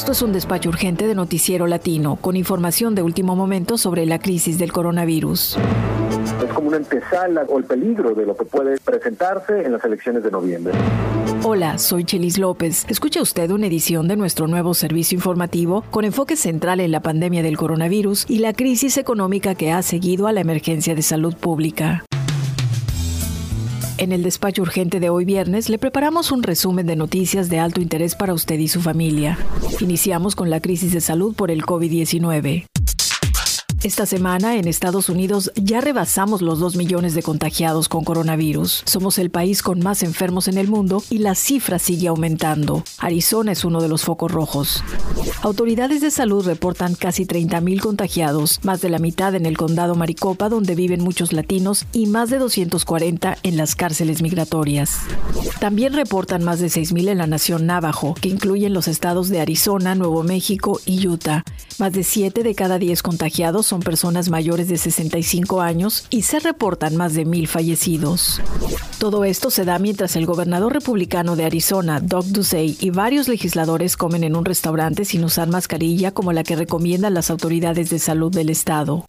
Esto es un despacho urgente de Noticiero Latino, con información de último momento sobre la crisis del coronavirus. Es como una antesala o el peligro de lo que puede presentarse en las elecciones de noviembre. Hola, soy Chelis López. Escucha usted una edición de nuestro nuevo servicio informativo con enfoque central en la pandemia del coronavirus y la crisis económica que ha seguido a la emergencia de salud pública. En el despacho urgente de hoy viernes le preparamos un resumen de noticias de alto interés para usted y su familia. Iniciamos con la crisis de salud por el COVID-19. Esta semana en Estados Unidos ya rebasamos los 2 millones de contagiados con coronavirus. Somos el país con más enfermos en el mundo y la cifra sigue aumentando. Arizona es uno de los focos rojos. Autoridades de salud reportan casi 30.000 contagiados, más de la mitad en el condado Maricopa donde viven muchos latinos y más de 240 en las cárceles migratorias. También reportan más de 6.000 en la nación Navajo, que incluyen los estados de Arizona, Nuevo México y Utah. Más de 7 de cada 10 contagiados son personas mayores de 65 años y se reportan más de mil fallecidos. Todo esto se da mientras el gobernador republicano de Arizona, Doug Ducey, y varios legisladores comen en un restaurante sin usar mascarilla como la que recomiendan las autoridades de salud del estado.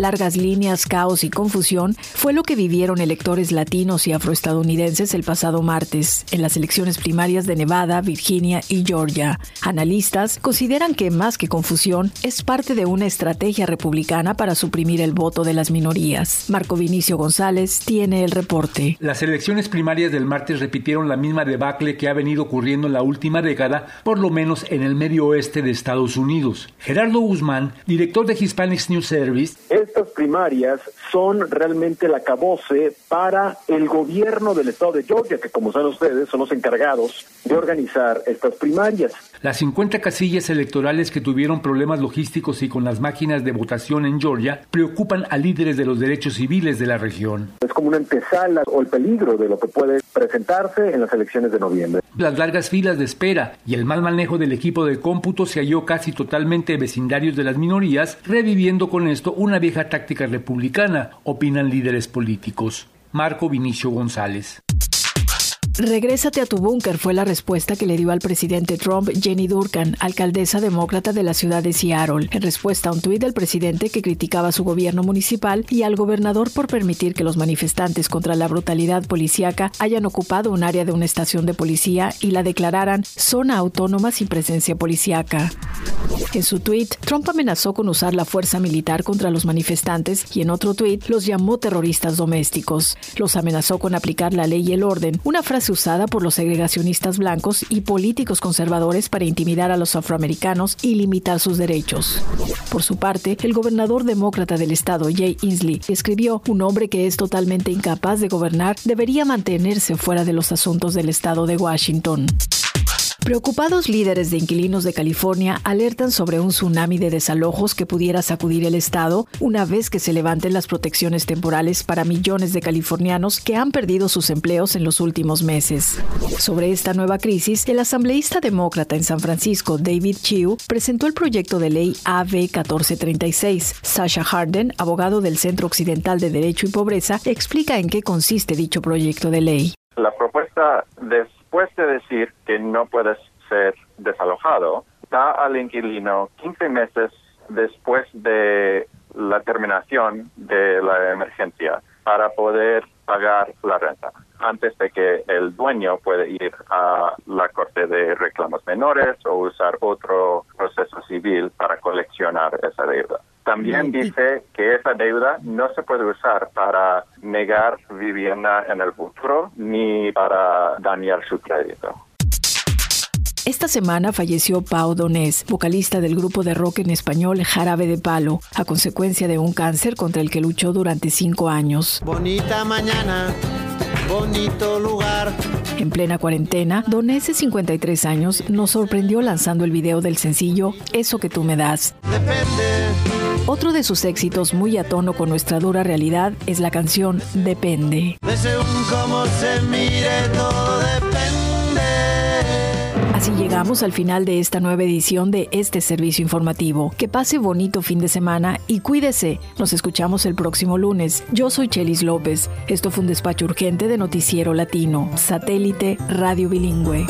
Largas líneas, caos y confusión fue lo que vivieron electores latinos y afroestadounidenses el pasado martes en las elecciones primarias de Nevada, Virginia y Georgia. Analistas consideran que más que confusión es parte de una estrategia republicana para suprimir el voto de las minorías. Marco Vinicio González tiene el reporte. Las elecciones primarias del martes repitieron la misma debacle que ha venido ocurriendo en la última década, por lo menos en el medio oeste de Estados Unidos. Gerardo Guzmán, director de Hispanics News Service, estas primarias son realmente la caboce para el gobierno del estado de Georgia, que como saben ustedes son los encargados de organizar estas primarias. Las 50 casillas electorales que tuvieron problemas logísticos y con las máquinas de votación en Georgia preocupan a líderes de los derechos civiles de la región. Es como una antesala o el peligro de lo que puede presentarse en las elecciones de noviembre. Las largas filas de espera y el mal manejo del equipo de cómputo se halló casi totalmente vecindarios de las minorías, reviviendo con esto una vieja táctica republicana, opinan líderes políticos. Marco Vinicio González. Regrésate a tu búnker fue la respuesta que le dio al presidente Trump Jenny Durkan, alcaldesa demócrata de la ciudad de Seattle, en respuesta a un tuit del presidente que criticaba su gobierno municipal y al gobernador por permitir que los manifestantes contra la brutalidad policíaca hayan ocupado un área de una estación de policía y la declararan zona autónoma sin presencia policíaca. En su tuit, Trump amenazó con usar la fuerza militar contra los manifestantes y en otro tuit los llamó terroristas domésticos. Los amenazó con aplicar la ley y el orden, una frase usada por los segregacionistas blancos y políticos conservadores para intimidar a los afroamericanos y limitar sus derechos. Por su parte, el gobernador demócrata del estado, Jay Inslee, escribió, un hombre que es totalmente incapaz de gobernar debería mantenerse fuera de los asuntos del estado de Washington. Preocupados líderes de inquilinos de California alertan sobre un tsunami de desalojos que pudiera sacudir el estado una vez que se levanten las protecciones temporales para millones de californianos que han perdido sus empleos en los últimos meses. Sobre esta nueva crisis, el asambleísta demócrata en San Francisco, David Chiu, presentó el proyecto de ley AB 1436. Sasha Harden, abogado del Centro Occidental de Derecho y Pobreza, explica en qué consiste dicho proyecto de ley. La propuesta de después de decir que no puedes ser desalojado, da al inquilino 15 meses después de la terminación de la emergencia para poder pagar la renta antes de que el dueño puede ir a la corte de reclamos menores o usar otro proceso civil para coleccionar esa deuda. También dice que esa deuda no se puede usar para negar vivienda en el futuro ni para dañar su crédito. Esta semana falleció Pau Donés, vocalista del grupo de rock en español Jarabe de Palo, a consecuencia de un cáncer contra el que luchó durante cinco años. Bonita mañana, bonito lugar. En plena cuarentena, Donés, de 53 años, nos sorprendió lanzando el video del sencillo Eso que tú me das. Depende otro de sus éxitos muy a tono con nuestra dura realidad es la canción Depende. De según cómo se mire, todo depende. Así llegamos al final de esta nueva edición de este servicio informativo. Que pase bonito fin de semana y cuídese. Nos escuchamos el próximo lunes. Yo soy Chelis López. Esto fue un despacho urgente de Noticiero Latino, satélite radio bilingüe.